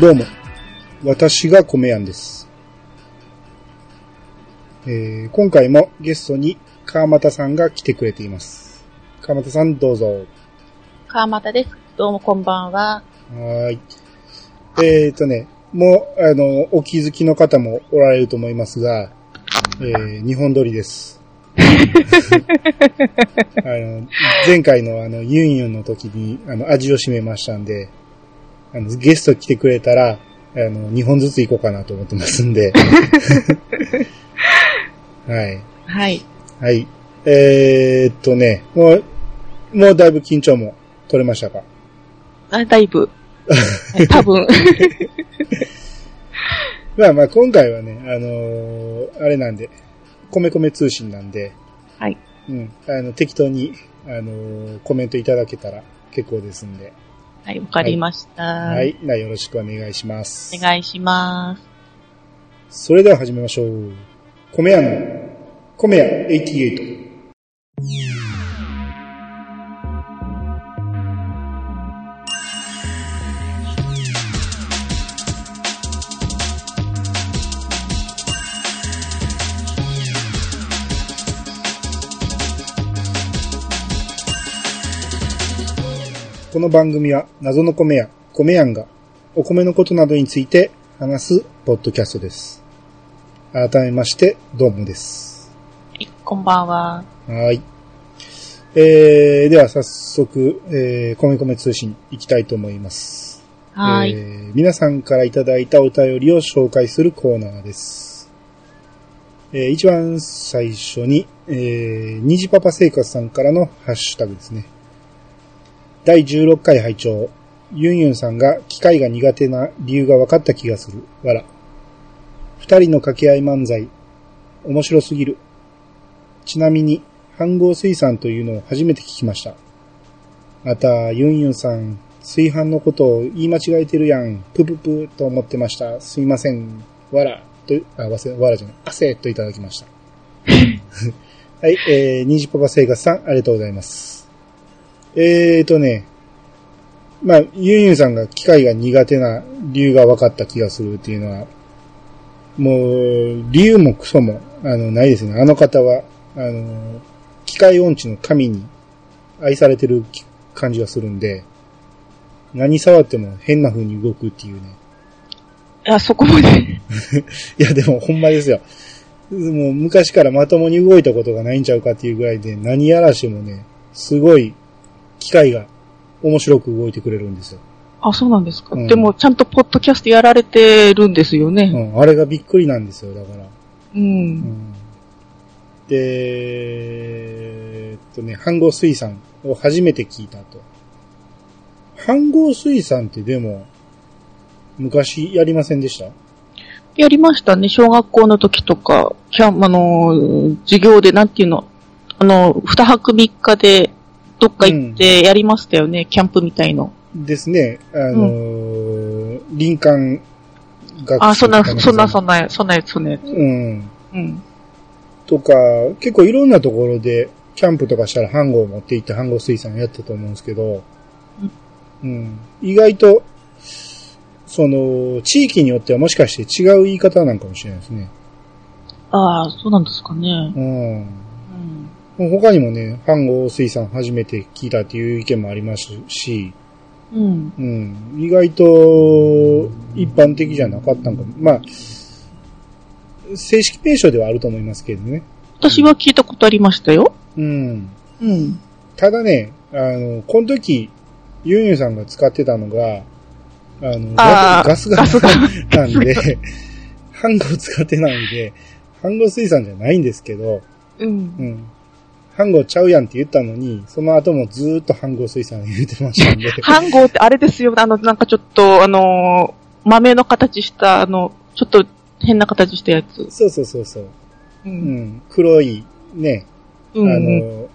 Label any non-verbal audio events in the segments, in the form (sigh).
どうも、私が米やんです。えー今回もゲストに川又さんが来てくれています。川又さんどうぞ。川又です。どうもこんばんは。はーい。えーとね、もう、あの、お気づきの方もおられると思いますが、えー、日本撮りです。(laughs) あの、前回のあの、ユンユンの時に、あの、味を占めましたんで、あの、ゲスト来てくれたら、あの、2本ずつ行こうかなと思ってますんで。(laughs) はい。はい。はい。えーっとね、もう、もうだいぶ緊張も取れましたか？あだいぶ。は (laughs) い多分。(laughs) まあまあ今回はね、あのーあれなんで、米米通信なんで、はい。うん、あの、適当に、あのーコメントいただけたら結構ですんで、はい、わかりました。はい、なよろしくお願いします。お願いします。それでは始めましょう。米屋の、米屋88。この番組は謎の米屋、米屋がお米のことなどについて話すポッドキャストです。改めまして、どうもです。はい、こんばんは。はい。えー、では早速、えー、米米通信行きたいと思います。はい。えー皆さんからいただいたお便りを紹介するコーナーです。えー一番最初に、えー、虹パパ生活さんからのハッシュタグですね。第16回拝聴ユンユンさんが機械が苦手な理由が分かった気がする。わら。二人の掛け合い漫才。面白すぎる。ちなみに、飯合水産というのを初めて聞きました。また、ユンユンさん、炊飯のことを言い間違えてるやん。ぷぷぷと思ってました。すいません。わら。と、あ、わせ、わらじゃない。汗といただきました。(laughs) はい、えー、にじパパ生活さん、ありがとうございます。えーとね、まあ、ユンユンさんが機械が苦手な理由が分かった気がするっていうのは、もう、理由もクソも、あの、ないですね。あの方は、あの、機械音痴の神に愛されてる感じがするんで、何触っても変な風に動くっていうね。いや、そこまで。(laughs) いや、でもほんまですよ。もう昔からまともに動いたことがないんちゃうかっていうぐらいで、何やらしてもね、すごい機械が面白く動いてくれるんですよ。あ、そうなんですか。うんでも、ちゃんとポッドキャストやられてるんですようね。ん、あれがびっくりなんですよ、だから。うん。うんで、えーっとね、飯合水産を初めて聞いたと。飯合水産ってでも、昔やりませんでした？やりましたね。小学校の時とか、キャン、あのー、授業で、なんていうの、あの、二泊三日で、どっか行ってやりましたよね。キャンプみたいの。ですね、あのー林間学あ、そんな、かそんな、そんな、そんなやつ、そんなやつ。うん。うん。とか、結構いろんなところで、キャンプとかしたら飯盒を持って行って飯盒水産やってたと思うんですけど、うん。意外と、その、地域によってはもしかして違う言い方なんかもしれないですね。ああ、そうなんですかね。うん。うん。他にもね、飯盒水産初めて聞いたっていう意見もありますし、うん。うん。意外と、一般的じゃなかったんかも。まあ、正式名称ではあると思いますけどね。私は聞いたことありましたよ。うん。うん。ただね、あの、この時、ユンユンさんが使ってたのが、あの、あーガスガスなんで、飯盒 (laughs) 使ってないんで、飯盒水産じゃないんですけど、うんう。ん。飯盒ちゃうやんって言ったのに、その後もずーっと飯盒水産言ってましたんで。(laughs) 飯盒ってあれですよ。あの、なんかちょっと、あのー豆の形した、あの、ちょっと変な形したやつ。そうそうそうそう。う。うんん。黒い、ね、うん。あの、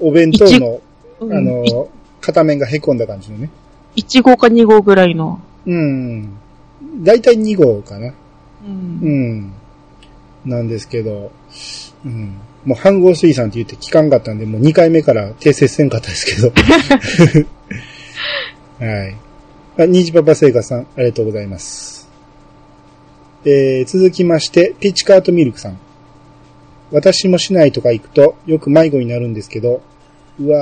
お弁当の、うんあの、片面が凹んだ感じのね。1号か2号ぐらいの。うん。だいたい2号かな。う。うんん。なんですけど、うん。もう半合水産って言って聞かんかったんで、もう2回目から訂正せんかったですけど。(laughs) はい。あ、ニジパパ生活さん、ありがとうございます。えー、続きまして、ピッチカートミルクさん。私も市内とか行くとよく迷子になるんですけど、うわ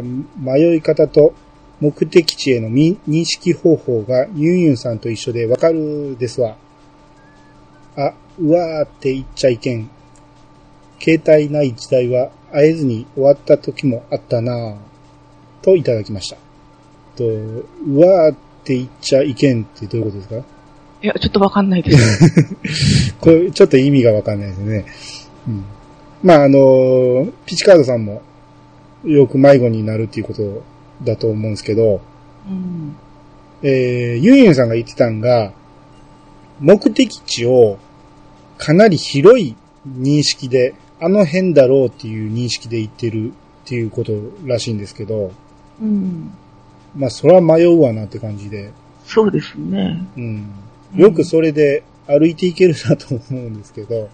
ー迷い方と目的地への認識方法がユンユンさんと一緒でわかるですわ。あ、うわーって言っちゃいけん。携帯ない時代は会えずに終わった時もあったなぁ。といただきました。と、うわーって言っちゃいけんってどういうことですか？いや、ちょっとわかんないです。(laughs) これ、ちょっと意味がわかんないですね。うん。まあ、あの、ピチカードさんも、よく迷子になるっていうことだと思うんですけど、うん。えー、ユンユンさんが言ってたんが、目的地をかなり広い認識で、あの辺だろうっていう認識で言ってるっていうことらしいんですけど、うん。まあ、それは迷うわなって感じで、そうですね。うん。よくそれで歩いていけるなと思うんですけど、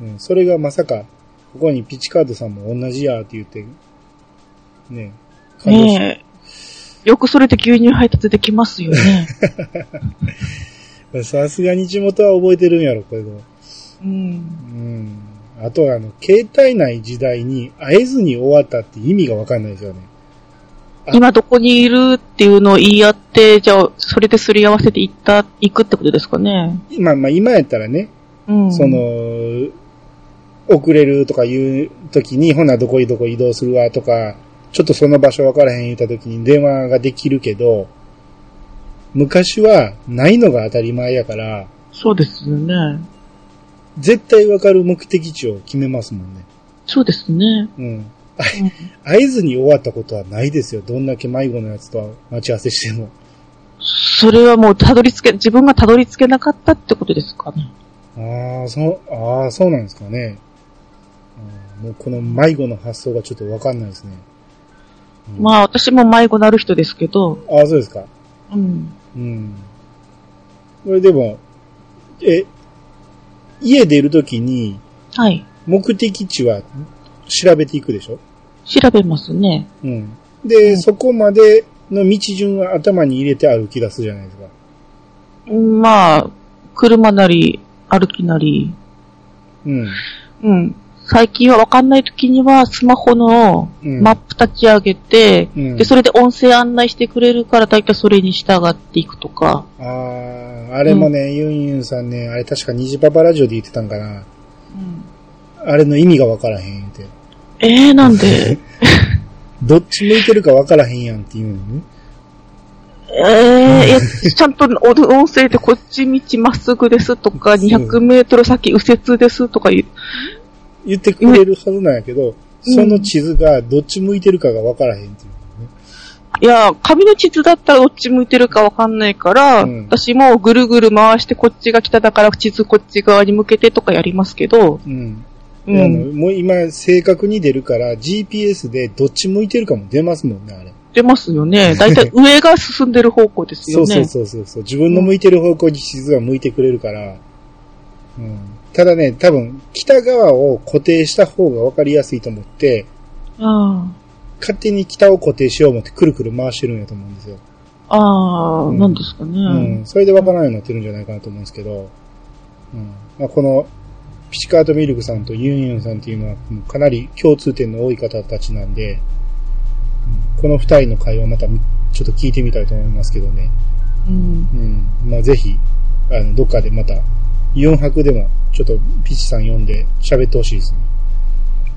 うん、それがまさか、ここにピチカードさんも同じやって言って、ね、感動しねえ。よくそれで牛乳配達できますよね。(laughs) さすがに地元は覚えてるんやろ、これど。うん。うん。あとは、あの、携帯ない時代に会えずに終わったって意味がわかんないですよね。あ今どこにいるっていうのを言い合って、じゃあ、それですり合わせて行った、行くってことですかね。まあまあ今やったらね、うん。その、遅れるとかいう時に、ほなどこどこ移動するわとか、ちょっとその場所わからへん言った時に電話ができるけど、昔はないのが当たり前やから、そうですよね。絶対わかる目的地を決めますもんね。そうですね。うん。うん会えずに終わったことはないですよ。どんだけ迷子のやつとは待ち合わせしても。それはもうたどり着け、自分がたどり着けなかったってことですかね。ああ、そう、ああ、そうなんですかね。うんもうこの迷子の発想がちょっとわかんないですね。うんまあ私も迷子なる人ですけど、ああ、そうですか。うん。うん。これでも、え、家出るときにはい。目的地は調べていくでしょ？調べますね。うん。で、うんそこまでの道順は頭に入れて歩き出すじゃないですか。うんまあ、車なり、歩きなり、うん。うん。最近はわかんない時には、スマホのうんマップ立ち上げて、うんで、それで音声案内してくれるから、だいたいそれに従っていくとか。ああ、あれもね、ユンユンさんね、あれ確か虹パパラジオで言ってたんかな。うん、あれの意味がわからへん言うて。えー、なんで？(laughs) どっち向いてるかわからへんやんっていうのね。ええいや、ちゃんとお音声でこっち道まっすぐですとか、200メートル先右折ですとか言う。言ってくれるはずなんやけど、その地図がどっち向いてるかがわからへんっていうね。いや、紙の地図だったらどっち向いてるかわかんないから、うん私もぐるぐる回してこっちが北だから地図こっち側に向けてとかやりますけど、うん。うん。のもう今正確に出るから GPS でどっち向いてるかも出ますもんね、あれ。出ますよね。だいたい上が進んでる方向ですよね。そうそうそうそうそう。自分の向いてる方向に地図が向いてくれるから。うん。ただね、多分北側を固定した方がわかりやすいと思って、あ勝手に北を固定しよう思ってくるくる回してるんやと思うんですよ。あ、ああ、うんなんですかね。うん。それでわからないようになってるんじゃないかなと思うんですけど、うん。まあ、この、ピチカートミルクさんとユンユンさんっていうのは、かなり共通点の多い方たちなんで、うんこの二人の会話またみちょっと聞いてみたいと思いますけどね。うん。うん。まあ、ぜひ、あの、どっかでまた、4泊でも、ちょっとピチさん読んで喋ってほしいですね。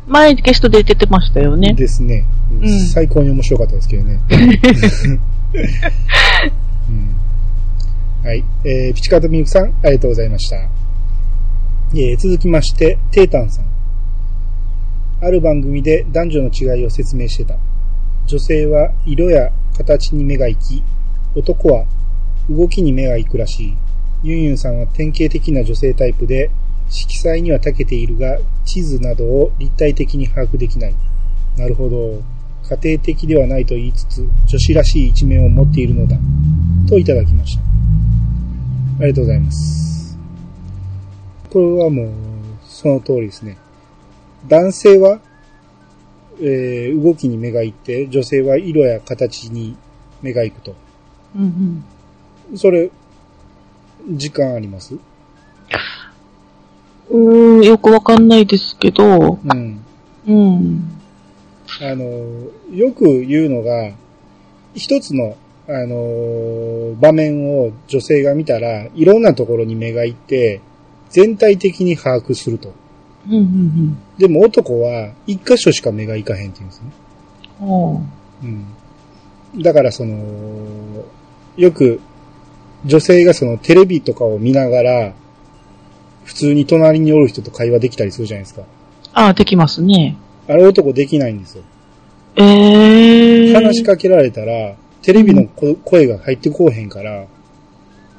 前ゲストで出てましたよね。ですね、うんうん最高に面白かったですけどね。(laughs) うん、はい。えー、ピチカートミルクさん、ありがとうございました。えー、続きまして、テータンさん。ある番組で男女の違いを説明してた。女性は色や形に目が行き、男は動きに目が行くらしい。ユンユンさんは典型的な女性タイプで、色彩には長けているが、地図などを立体的に把握できない。なるほど。家庭的ではないと言いつつ、女子らしい一面を持っているのだ。といただきました。ありがとうございます。これはもう、その通りですね。男性は、えー動きに目が行って、女性は色や形に目が行くと。うんそれ、時間あります？うーん、よくわかんないですけど、うん。うん。あの、よく言うのが、一つの、あの、場面を女性が見たら、いろんなところに目がいって、全体的に把握すると。うん、うん、でも男は、一箇所しか目がいかへんって言うんですね。うん。おーうん。だからその、よく、女性がそのテレビとかを見ながら、普通に隣におる人と会話できたりするじゃないですか。ああ、できますね。あれ男できないんですよ。ええー。話しかけられたら、テレビのこ声が入ってこうへんから、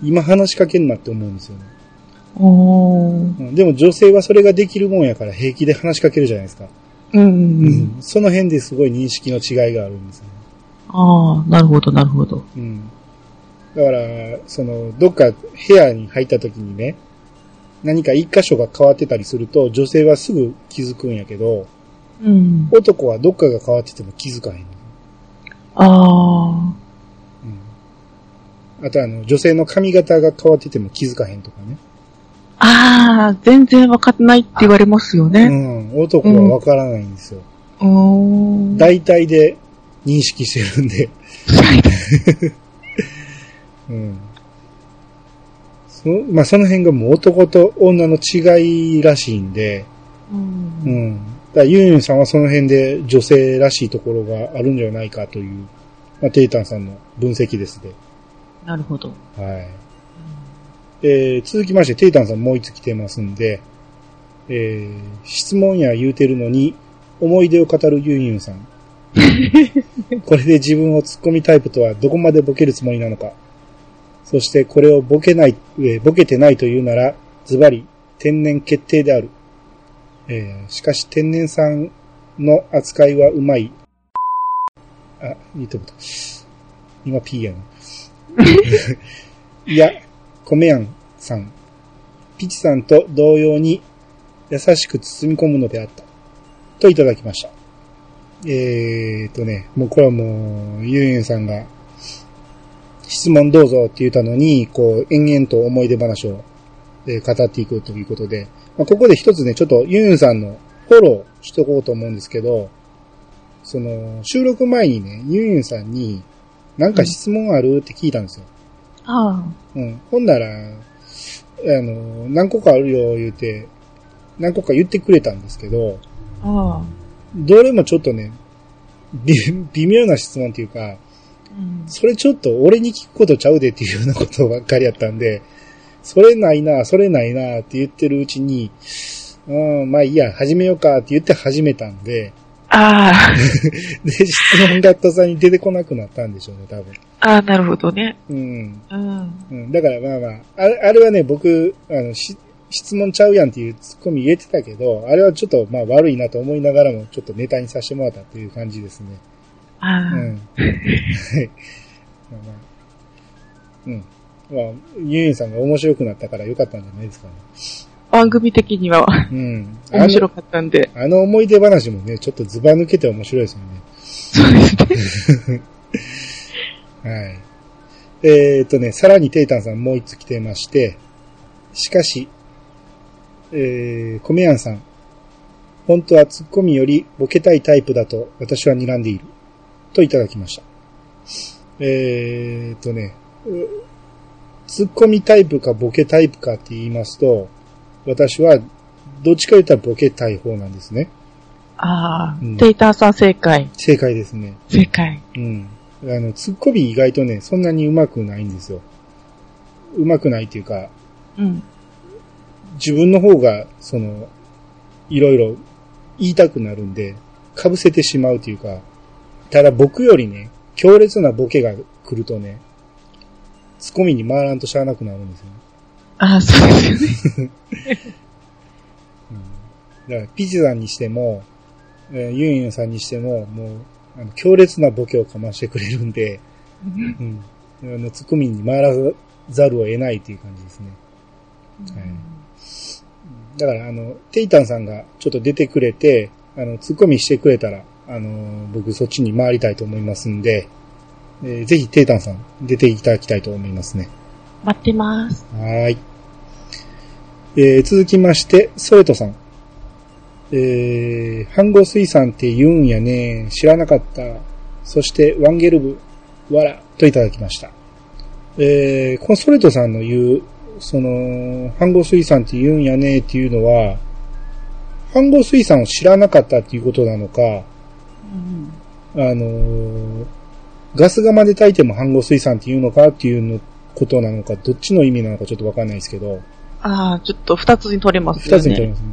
今話しかけんなって思うんですよね。おでも女性はそれができるもんやから平気で話しかけるじゃないですか。うん、うん、うん。その辺ですごい認識の違いがあるんですよね。ああ、なるほど、なるほど。うん。だから、その、どっか部屋に入った時にね、何か一箇所が変わってたりすると、女性はすぐ気づくんやけど、うん。男はどっかが変わってても気づかへん。ああ。うん。あとあの、女性の髪型が変わってても気づかへんとかね。ああ、全然わかんないって言われますようね。ん。男はわからないんですよ。うーん。大体で認識してるんで。(laughs) うん。そまあ、その辺がもう男と女の違いらしいんで、う。うんん。だユンユンさんはその辺で女性らしいところがあるんじゃないかという、まあ、テイタンさんの分析ですね。なるほど。はい。えー、続きまして、テイタンさんもう一つ来てますんで、えー、質問や言うてるのに、思い出を語るユンユンさん。(laughs) これで自分を突っ込みタイプとはどこまでボケるつもりなのか。そしてこれをボケない、えーボケてないというなら、ズバリ、天然決定である。えー、しかし天然さんの扱いはうまい。あ、言ってこと。今 P やな。(laughs) いや、米やんさん。ピチさんと同様に優しく包み込むのであった。といただきました。えーとね、もうこれはもう、ゆうゆんさんが、質問どうぞって言ったのに、こう、延々と思い出話を、えー語っていくということで、まあ、ここで一つね、ちょっとゆうゆんさんのフォローしとこうと思うんですけど、その、収録前にね、ゆうゆんさんに、なんか質問あるって聞いたんですよ。あうん。ほんなら、あの、何個かあるよ、言うて、何個か言ってくれたんですけど、あ。ああ。どれもちょっとね、び微妙な質問っていうか、うん。それちょっと俺に聞くことちゃうでっていうようなことばっかりやったんで、それないな、それないなって言ってるうちに、うん、まあいいや、始めようかって言って始めたんで、ああ。(laughs) で、質問がとさんに出てこなくなったんでしょうね、多分。ああ、なるほどね。うん。うん。うん、だからまあまあ、あれあれはね、僕、あの、し質問ちゃうやんっていうツッコミ入れてたけど、あれはちょっとまあ悪いなと思いながらも、ちょっとネタにさせてもらったっていう感じですね。ああ。うん。うん。まあ、ユンユンさんが面白くなったからよかったんじゃないですかね。番組的にはうん。面白かったんで。あのあの思い出話もね、ちょっとズバ抜けて面白いですよね。そうですね。(laughs) はい。えーっとね、さらにテイタンさんもう一つ来てまして、しかし、えー、コメヤンさん、本当はツッコミよりボケたいタイプだと私は睨んでいる。といただきました。えーっとね、うツッコミタイプかボケタイプかって言いますと、私はどっちか言ったらボケたい方なんですね。ああうん。テイターさん正解。正解ですね。正解。うん。あの、ツッコミ意外とね、そんなに上手くないんですよ。上手くないっていうか、うん。自分の方が、その、いろいろ言いたくなるんで、被せてしまうというか、ただ僕よりね、強烈なボケが来るとね、ツッコミに回らんとしゃあなくなるんですよね。ああ、そうですよね。うん。だから、ピチさんにしても、えーユンユンさんにしても、もう、あの強烈なボケをかましてくれるんで、うん。あの、ツッコミに回らざるを得ないっていう感じですね。はいだから、あの、テイタンさんがちょっと出てくれて、あの、ツッコミしてくれたら、あの、僕そっちに回りたいと思いますんで、えーぜひ、テータンさん、出ていただきたいと思いますね。待ってます。はーい。えー続きまして、ソレトさん。えー、飯合水産って言うんやね。知らなかった。そして、ワンゲルブ、わら、といただきました。えー、このソレトさんの言う、その、飯合水産って言うんやねっていうのは、飯合水産を知らなかったっていうことなのか、うんあのーガス釜で炊いても飯合水産っていうのかっていうのことなのか、どっちの意味なのかちょっとわかんないですけど、ああ、ちょっと二つに取れますよね。二つに取りますね。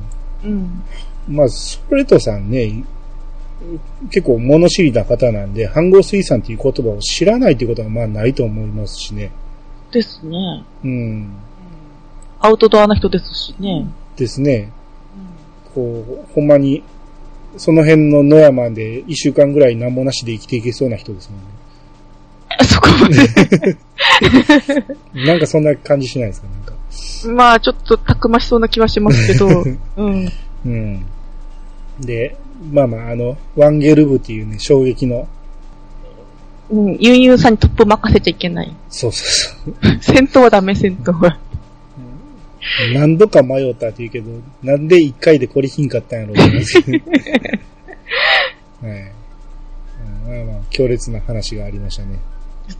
うん。まあ、ソレトさんね、結構物知りな方なんで、飯合水産っていう言葉を知らないっていうことはまあないと思いますしね。ですね。うん。アウトドアな人ですしね。ですね。こう、ほんまに、その辺の野山で一週間ぐらい何もなしで生きていけそうな人ですもんね。(laughs) そこまで。なんかそんな感じしないですかなんか。まあ、ちょっとたくましそうな気はしますけど。(laughs) うん。うん。で、まあまあ、あの、ワンゲルブっていうね、衝撃の、うん。ユンユンさんにトップ任せちゃいけない。そうそうそう。(laughs) 戦闘はダメ、戦闘は。(laughs) 何度か迷ったって言うけど、なんで一回でこれひんかったんやろうと思いますけど (laughs) はい。うんまあまあ、強烈な話がありましたね。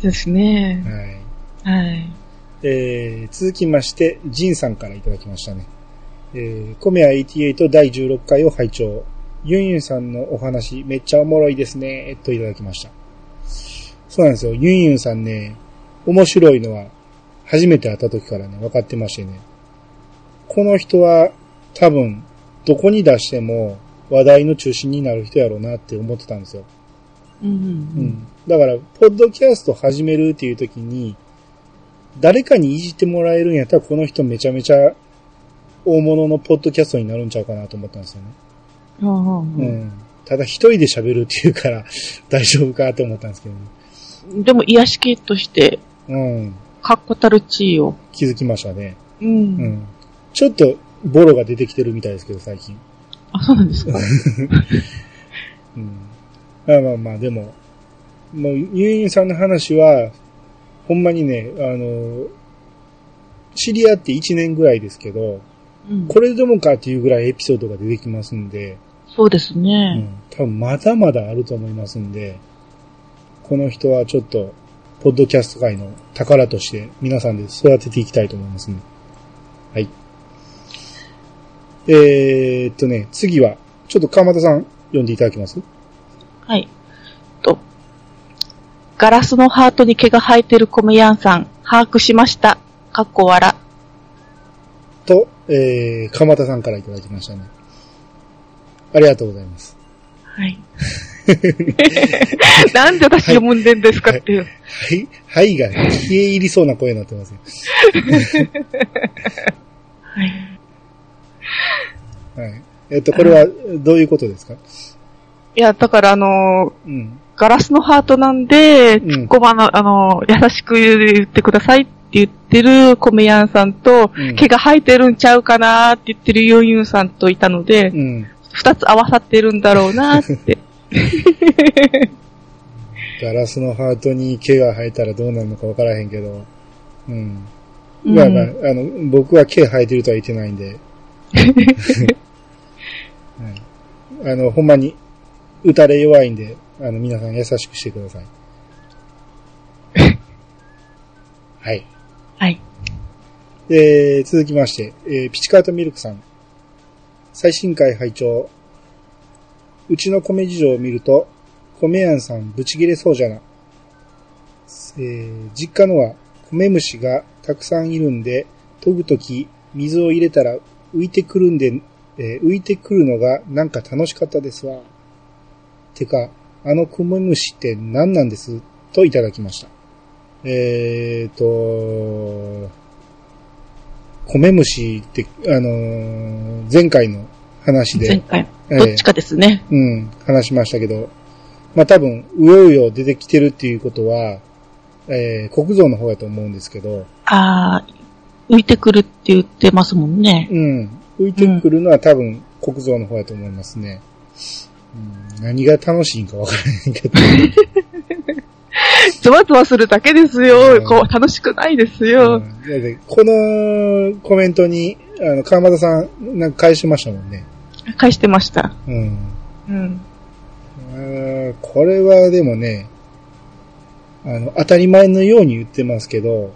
ですね。はい。はい。えー、続きまして、ジンさんからいただきましたね。えー、コメア88第16回を拝聴ユンユンさんのお話、めっちゃおもろいですね、といただきました。そうなんですよ。ユンユンさんね、面白いのは、初めて会った時からね、分かってましてね。この人は、多分、どこに出しても、話題の中心になる人やろうなって思ってたんですよ。うんう。うんん。だから、ポッドキャスト始めるっていう時に、誰かにいじってもらえるんやったら、この人めちゃめちゃ大物のポッドキャストになるんちゃうかなと思ったんですよね。うんうんううんん。ただ一人で喋るっていうから、大丈夫かと思ったんですけどね。でも、癒し系として、うん。確固たる地位を。気づきましたね。う。うんん。ちょっと、ボロが出てきてるみたいですけど、最近。あ、そうなんですか。うん。まあまあまあ、でも、もう、ユンユンさんの話は、ほんまにね、あの、知り合って1年ぐらいですけど、うん、これでもかっていうぐらいエピソードが出てきますんで、そうですうね。ん、多分まだまだあると思いますんで、この人はちょっと、ポッドキャスト界の宝として皆さんで育てていきたいと思いますね。はい。えー、っとね、次は、ちょっと川又さん読んでいただけます？はい。と、ガラスのハートに毛が生えてる米ヤンさん、把握しました。かっこ笑。と、えー、川又さんからいただきましたね。ありがとうございます。はい。(laughs) なんで私読むんでんですかっていう。はい、はいが消え入りそうな声になってますよ。(laughs) はい。はい。えっと、これはどういうことですか？いや、だからあのーうん。ガラスのハートなんで、うんツッコマの、あのー優しく言ってくださいって言ってる米ヤンさんと、うん毛が生えてるんちゃうかなって言ってるユンユンさんといたのでう、ん。二、つ合わさってるんだろうなって。(laughs) ガラスのハートに毛が生えたらどうなるのかわからへんけど。うん。うんまあまあ、あの、僕は毛生えてるとは言ってないんで。はい、あの、ほんまに、打たれ弱いんで、あの、皆さん優しくしてください。(laughs) はい。はい。えー、続きまして、えー、ピチカートミルクさん。最新回拝聴うちの米事情を見ると、米屋さんブチ切れそうじゃな。えー、実家のは米虫がたくさんいるんで、研ぐとき水を入れたら浮いてくるんで、えー浮いてくるのがなんか楽しかったですわ。てか、あの米虫って何なんですといただきました。えーと、米虫って、あのー前回の話で、前回、えーどっちかですね。うん、話しましたけど、まあ多分、うようよ出てきてるっていうことは、えー、国蔵の方やと思うんですけど、あー、浮いてくるって言ってますもんね。うん、浮いてくるのは多分、国蔵の方やと思いますね。うん、何が楽しいんかわからへんけど。ゾワゾワするだけですよ。うんこう、楽しくないですうよ。んだってこのコメントに、あの、川又さん、なんか返しましたもんね。返してました。うん。うん。あーこれはでもね、あの、当たり前のように言ってますけど、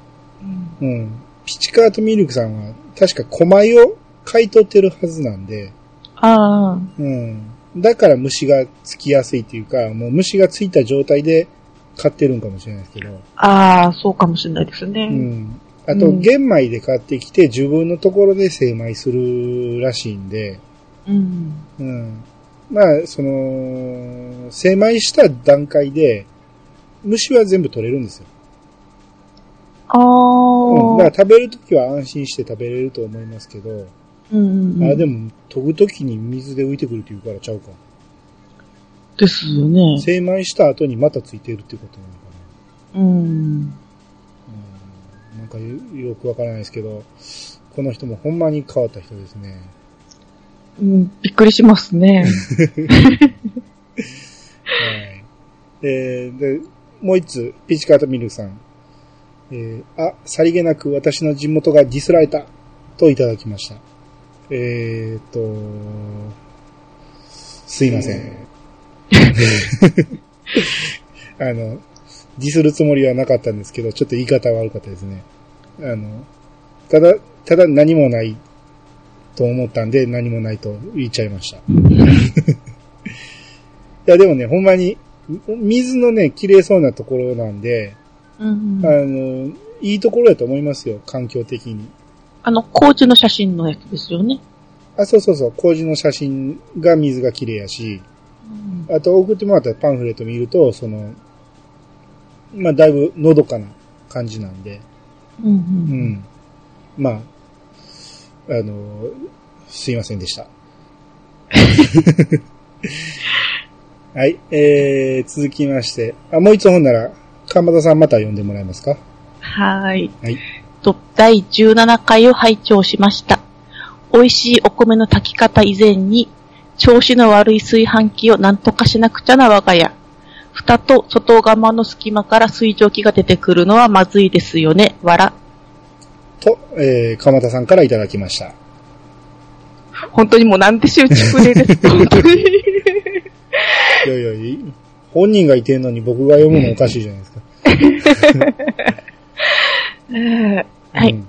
うんうん。ピチカートミルクさんは、確か狛米を買い取ってるはずなんで、ああ。うん。だから虫がつきやすいっていうか、もう虫がついた状態で買ってるんかもしれないですけど、ああ、そうかもしれないですね。うん。あと、うん玄米で買ってきて自分のところで精米するらしいんで、うん。うん。まあ、その、精米した段階で、虫は全部取れるんですよ。あうん。だあ。から食べるときは安心して食べれると思いますけど、うんうん。あ、でも、研ぐときに水で浮いてくるっていうからちゃうか。ですよね。精米した後にまたついてるってことなのかな。うん。うん。なんかよよくわからないですけど、この人もほんまに変わった人ですね。うん、びっくりしますね。(laughs) はい。えー、で、もう一つ、ピチカートミルクさん。えー、あ、さりげなく私の地元がディスられた、といただきました。えーと、すいません。(laughs) あの、ディスるつもりはなかったんですけど、ちょっと言い方悪かったですね。あの、ただ、ただ何もないと思ったんで何もないと言っちゃいました。(laughs) いや、でもね、ほんまに、水のね、綺麗そうなところなんで、うんあ。の、いいところやと思いますよ、環境的に。あの、工事の写真のやつですよね。あ、そうそうそう、工事の写真が水が綺麗やし、うんあと送ってもらったパンフレット見ると、その、まあ、だいぶのどかな感じなんで、うんう。うんん。まあ、あの、すいませんでした。(laughs) はい、えー、続きまして、あ、もう一本なら、鎌田さんまた読んでもらえますか？はーい。はい。と、第17回を拝聴しました。美味しいお米の炊き方以前に、調子の悪い炊飯器を何とかしなくちゃな我が家。蓋と外釜の隙間から水蒸気が出てくるのはまずいですよね。わら。と、えー、鎌田さんからいただきました。本当にもうなんてしゅうちくれです。本当に。いやいやいい、本人がいてんのに僕が読むのおかしいじゃないですか。はい。うん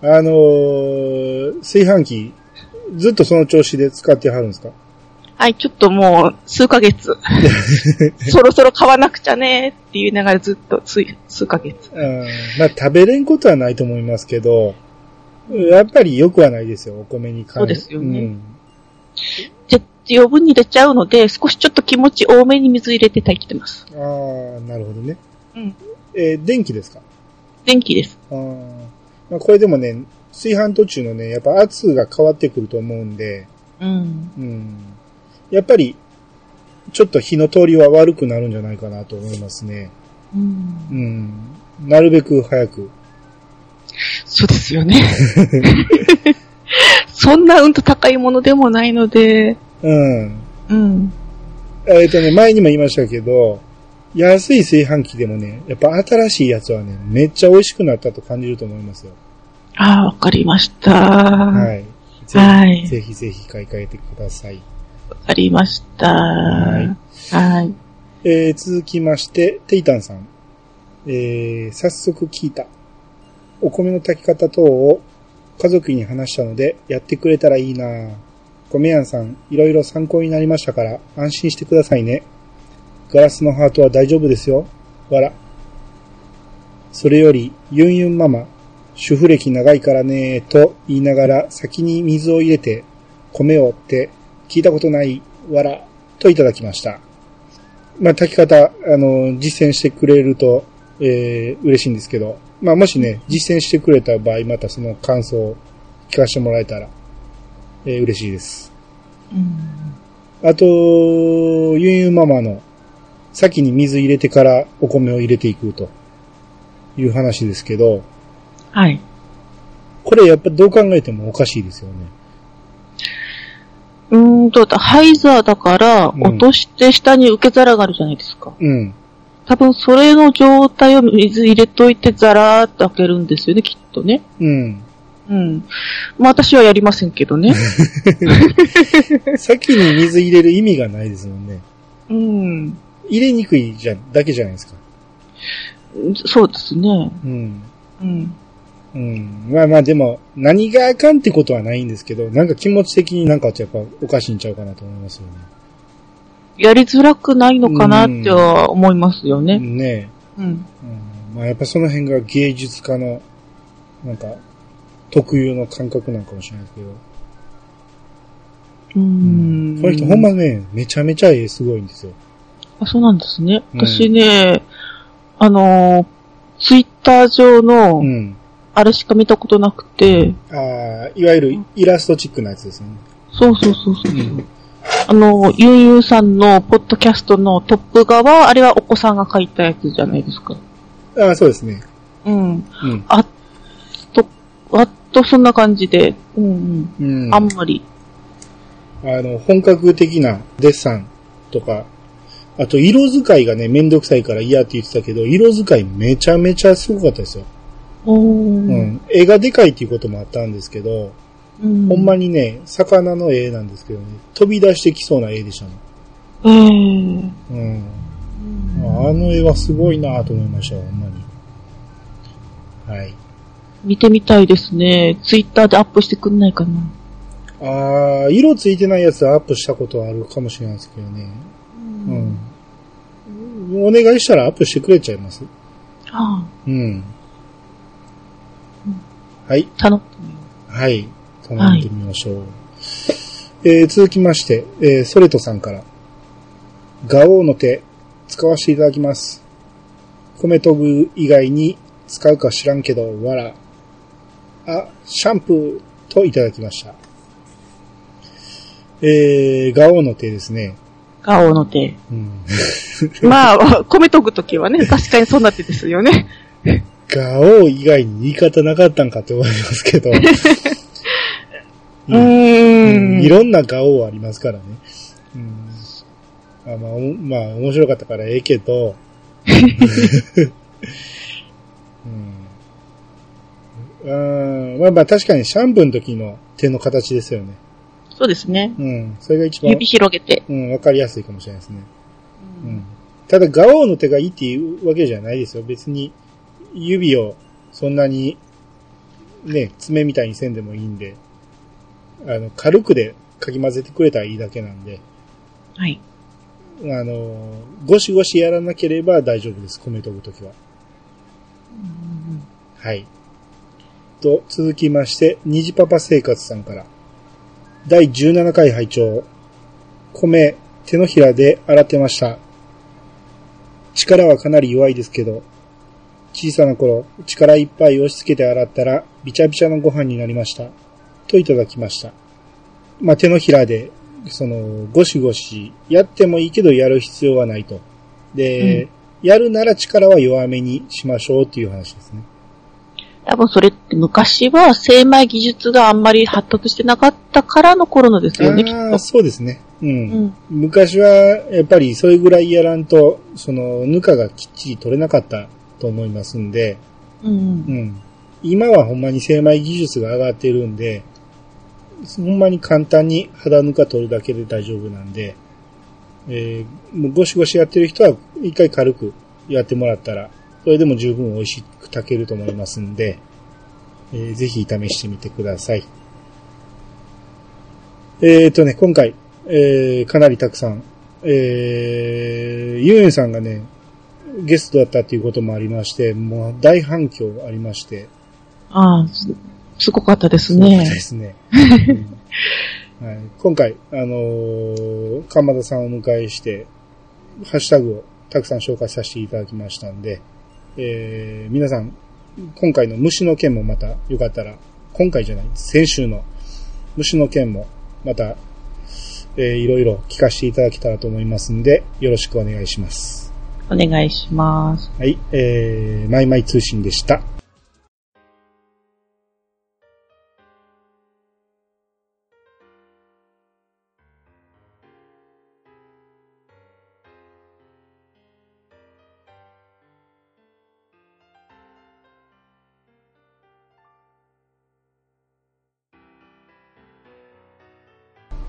あのー炊飯器、ずっとその調子で使ってはるんですか？はい、ちょっともう数ヶ月。(laughs) そろそろ買わなくちゃねって言いながらずっと数数ヶ月。うんまあ食べれんことはないと思いますけど、やっぱり良くはないですよ、お米に関そうですよねうん余分に出ちゃうので、少しちょっと気持ち多めに水入れて炊いてます。ああ、なるほどね。うん。えー電気ですか？電気です。あーまあこれでもね、炊飯途中のね、やっぱ圧が変わってくると思うんで、うん。うん。やっぱり、ちょっと火の通りは悪くなるんじゃないかなと思いますね。うんう。ん。なるべく早く。そうですよね。(laughs) そんなうんと高いものでもないので、うん。うん。えっ、とね、前にも言いましたけど、安い炊飯器でもね、やっぱ新しいやつはね、めっちゃ美味しくなったと感じると思いますよ。ああ、わかりました。はわい。ぜはいひ、ぜひぜひ買い替えてください。かりました。はいはい。えー続きまして、テイタンさん。えー早速聞いた。お米の炊き方等を家族に話したので、やってくれたらいいな米屋さん、いろいろ参考になりましたから、安心してくださいね。ガラスのハートは大丈夫ですよ。わら。それより、ユンユンママ、主婦歴長いからねと言いながら先に水を入れて、米を追って聞いたことない、わら、といただきました。まあ、炊き方、あの、実践してくれると、えー、嬉しいんですけど、まあ、もしね、実践してくれた場合、またその感想を聞かせてもらえたら、えー、嬉しいです。うん。あと、ゆんゆんママの、先に水入れてからお米を入れていくという話ですけど、はい。これやっぱどう考えてもおかしいですよね。うーんと、ハイザーだから、うん落として下に受け皿があるじゃないですか。うん。多分それの状態を水入れといてザラーっと開けるんですよね、きっとね。うん。うん。まあ私はやりませんけどね。(laughs) 先に水入れる意味がないですもんね。うん。入れにくいじゃ、だけじゃないですか。そうですね。うん。うん。うん。まあまあでも、何があかんってことはないんですけど、なんか気持ち的になんかやっぱおかしいんちゃうかなと思いますよやりづらくないのかなっては思いますよね。ね。ねうん。え。うん。まあやっぱその辺が芸術家の、なんか、特有の感覚なんかもしれないですけど。うん。この人ほんまね、めちゃめちゃ絵すごいんですよ。あ、そうなんですね。うん私ね、あのー、ツイッター上のう、ん。あれしか見たことなくて、ああ、いわゆるイラストチックなやつですね。そうそうそうそう。うんあの、ユンユンさんのポッドキャストのトップ画は、あれはお子さんが描いたやつじゃないですか。ああ、そうですね。うん。うん。あっと、あっとそんな感じで、うんうんうん。あんまり。あの、本格的なデッサンとか、あと色使いがね、めんどくさいから嫌って言ってたけど、色使いめちゃめちゃすごかったですよ。うん。絵がでかいっていうこともあったんですけど、うんほんまにね、魚の絵なんですけどね、飛び出してきそうな絵でしたね。ええうん。あの絵はすごいなと思いましたよ、ほんまに。はい。見てみたいですね。ツイッターでアップしてくんないかな。ああ、色ついてないやつはアップしたことはあるかもしれないですけどね。うん。お願いしたらアップしてくれちゃいますあうん。はい。あ、頼む。はい。頼んでみましょう。えー続きまして、えーソレトさんから。ガオーの手、使わせていただきます。米とぐ以外に使うか知らんけど、わら。あ、シャンプーといただきました。えー、ガオーの手ですね。ガオの手。うん、まあ、米研ぐときはね、確かにそんな手ですよね。ガオー以外に言い方なかったんかって思いますけど。(laughs) うーん。いろんなガオーありますからね。うん、あまあ、おまあ、面白かったからええけど、(laughs) うん、まあまあ確かにシャンプーの時の手の形ですよね。そうですね。うん。それが一番、指広げて。うん、わかりやすいかもしれないですね。うん。ただ、ガオーの手がいいっていうわけじゃないですよ。別に、指をそんなに、ね、爪みたいにせんでもいいんで、あの、軽くでかき混ぜてくれたらいいだけなんで、はい。あの、ゴシゴシやらなければ大丈夫です。米研ぐときは。はい。と、続きまして、虹パパ生活さんから。第17回拝聴米、手のひらで洗ってました。力はかなり弱いですけど、小さな頃、力いっぱい押し付けて洗ったら、びちゃびちゃなご飯になりました。といただきました。まあ、手のひらで、その、ゴシゴシ、やってもいいけどやる必要はないと。で、やるなら力は弱めにしましょうっていう話ですね。多分それって昔は精米技術があんまり発達してなかったからの頃のですよね、きっと。そうですね。うん。うん。昔は、やっぱりそれぐらいやらんと、その、ぬかがきっちり取れなかったと思いますんで、うんう。ん。今はほんまに精米技術が上がってるんで、ほんまに簡単に肌ぬか取るだけで大丈夫なんで、えーもうゴシゴシやってる人は一回軽くやってもらったら、それでも十分美味しく炊けると思いますんで、えーぜひ試してみてください。えーとね、今回、えーかなりたくさん、えー、ゆうえんさんがね、ゲストだったっていうこともありまして、もう大反響ありまして、ああ、すすごかったですすごかったね。ですね。(laughs) うんはい、今回、あのー、鎌田さんをお迎えして、ハッシュタグをたくさん紹介させていただきましたんで、えー、皆さん、今回の虫の件もまたよかったら、今回じゃない、先週の虫の件もまた、えー、いろいろ聞かせていただけたらと思いますんで、よろしくお願いします。お願いします。はい、えー、マイマイ通信でした。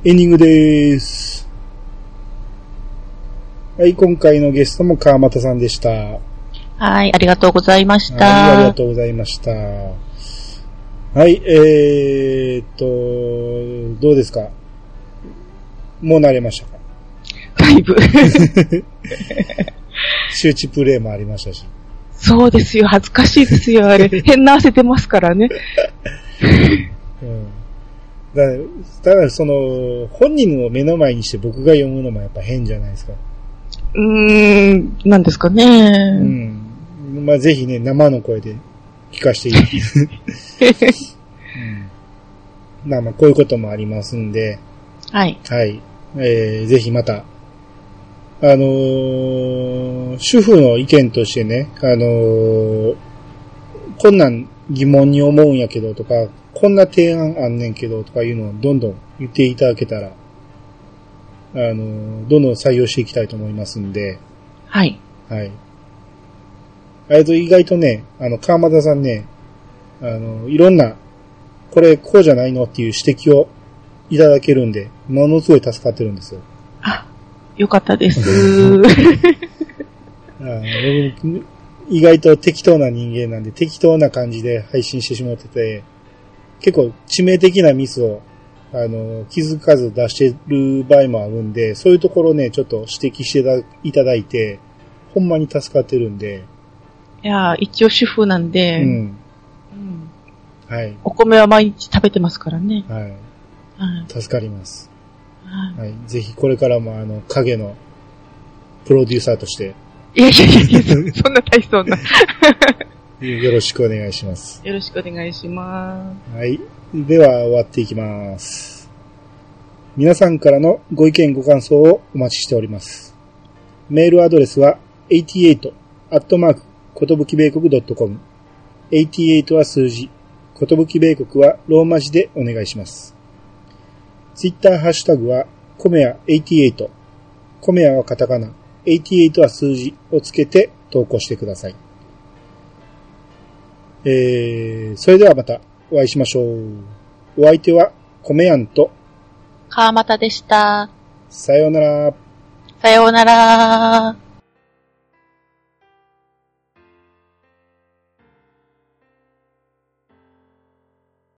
エンディングです。はい、今回のゲストも川又さんでした。はい、はい、ありがとうございましありたが。とうございました。はい、えーっと、どうですか？もう慣れましたか？だいぶ。(laughs) 周知プレイもありましたし。そうですよ、恥ずかしいですよ、あれ。(laughs) 変な汗出ますからね。うん。だただ、その、本人を目の前にして僕が読むのもやっぱ変じゃないですか。うーん、なんですかうね。ん。まあ、ぜひね、生の声で聞かせていい。うん。まあまあ、こういうこともありますんで、はい。はい。えー、ぜひまた、あのー主婦の意見としてね、あのーこんなん疑問に思うんやけどとか、こんな提案あんねんけどとかいうのをどんどん言っていただけたら、あのーどんどん採用していきたいと思いますんで、はい。はい。あれと意外とね、あの、川又さんね、あの、いろんな、これこうじゃないのっていう指摘をいただけるんで、ものすごい助かってるんですよ。あ、よかったです。(laughs) あ (laughs) 意外と適当な人間なんで、適当な感じで配信してしまってて、結構致命的なミスを、あの、気づかず出してる場合もあるんで、そういうところね、ちょっと指摘していただいて、ほんまに助かってるんで、いやー、一応主婦なんで、うん。うんはい。お米は毎日食べてますからね。はい。はい助かります。ははい。ぜひこれからもあの、影のプロデューサーとして、いいやいやいやいや、そんな大層な。(laughs) よろしくお願いします。よろしくお願いしまはい。では、終わっていきます。皆さんからのご意見ご感想をお待ちしております。メールアドレスは、88アットマーク、ことぶき米国 .com。88は数字、ことぶき米国はローマ字でお願いします。ツイッターハッシュタグは、コメヤ88。コメヤはカタカナ、88は数字をつけて投稿してください。えー、それではまたお会いしましょう。お相手は、コメヤンと、す。川又でした。さようなら。さようなら。